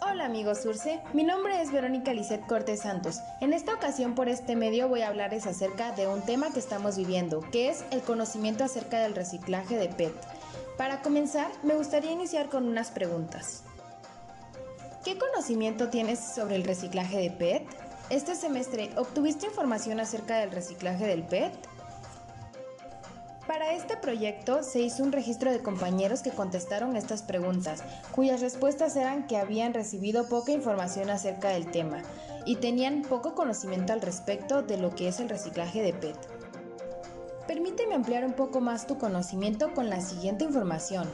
Hola amigos Surce, mi nombre es Verónica Lisset Cortés Santos. En esta ocasión por este medio voy a hablarles acerca de un tema que estamos viviendo, que es el conocimiento acerca del reciclaje de PET. Para comenzar, me gustaría iniciar con unas preguntas. ¿Qué conocimiento tienes sobre el reciclaje de PET? Este semestre, ¿obtuviste información acerca del reciclaje del PET? Para este proyecto se hizo un registro de compañeros que contestaron estas preguntas, cuyas respuestas eran que habían recibido poca información acerca del tema y tenían poco conocimiento al respecto de lo que es el reciclaje de PET. Permíteme ampliar un poco más tu conocimiento con la siguiente información.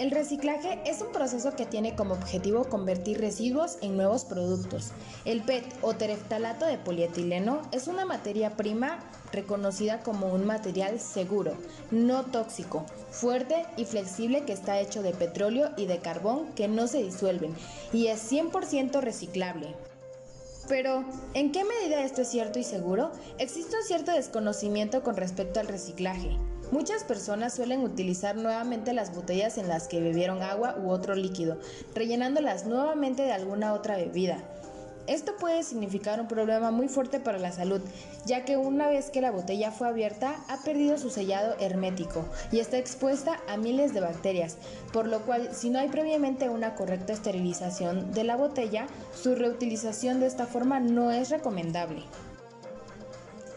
El reciclaje es un proceso que tiene como objetivo convertir residuos en nuevos productos. El PET o tereftalato de polietileno es una materia prima reconocida como un material seguro, no tóxico, fuerte y flexible que está hecho de petróleo y de carbón que no se disuelven y es 100% reciclable. Pero, ¿en qué medida esto es cierto y seguro? Existe un cierto desconocimiento con respecto al reciclaje. Muchas personas suelen utilizar nuevamente las botellas en las que bebieron agua u otro líquido, rellenándolas nuevamente de alguna otra bebida. Esto puede significar un problema muy fuerte para la salud, ya que una vez que la botella fue abierta ha perdido su sellado hermético y está expuesta a miles de bacterias, por lo cual si no hay previamente una correcta esterilización de la botella, su reutilización de esta forma no es recomendable.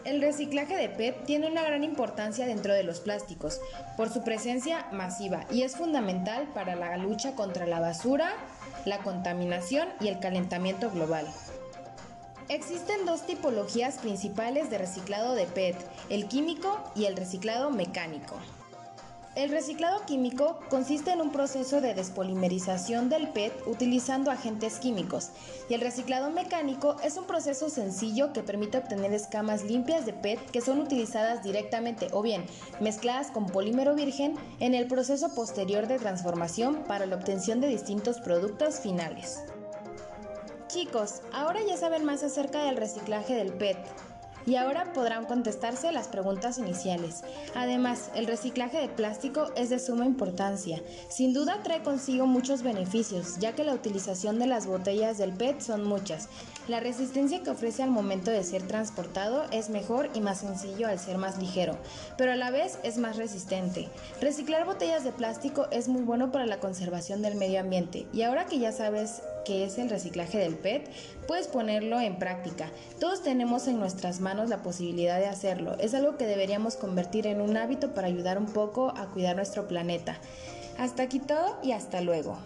El reciclaje de PET tiene una gran importancia dentro de los plásticos por su presencia masiva y es fundamental para la lucha contra la basura, la contaminación y el calentamiento global. Existen dos tipologías principales de reciclado de PET, el químico y el reciclado mecánico. El reciclado químico consiste en un proceso de despolimerización del PET utilizando agentes químicos y el reciclado mecánico es un proceso sencillo que permite obtener escamas limpias de PET que son utilizadas directamente o bien mezcladas con polímero virgen en el proceso posterior de transformación para la obtención de distintos productos finales. Chicos, ahora ya saben más acerca del reciclaje del PET y ahora podrán contestarse las preguntas iniciales. Además, el reciclaje de plástico es de suma importancia. Sin duda trae consigo muchos beneficios, ya que la utilización de las botellas del PET son muchas. La resistencia que ofrece al momento de ser transportado es mejor y más sencillo al ser más ligero, pero a la vez es más resistente. Reciclar botellas de plástico es muy bueno para la conservación del medio ambiente y ahora que ya sabes qué es el reciclaje del PET, puedes ponerlo en práctica. Todos tenemos en nuestras manos la posibilidad de hacerlo. Es algo que deberíamos convertir en un hábito para ayudar un poco a cuidar nuestro planeta. Hasta aquí todo y hasta luego.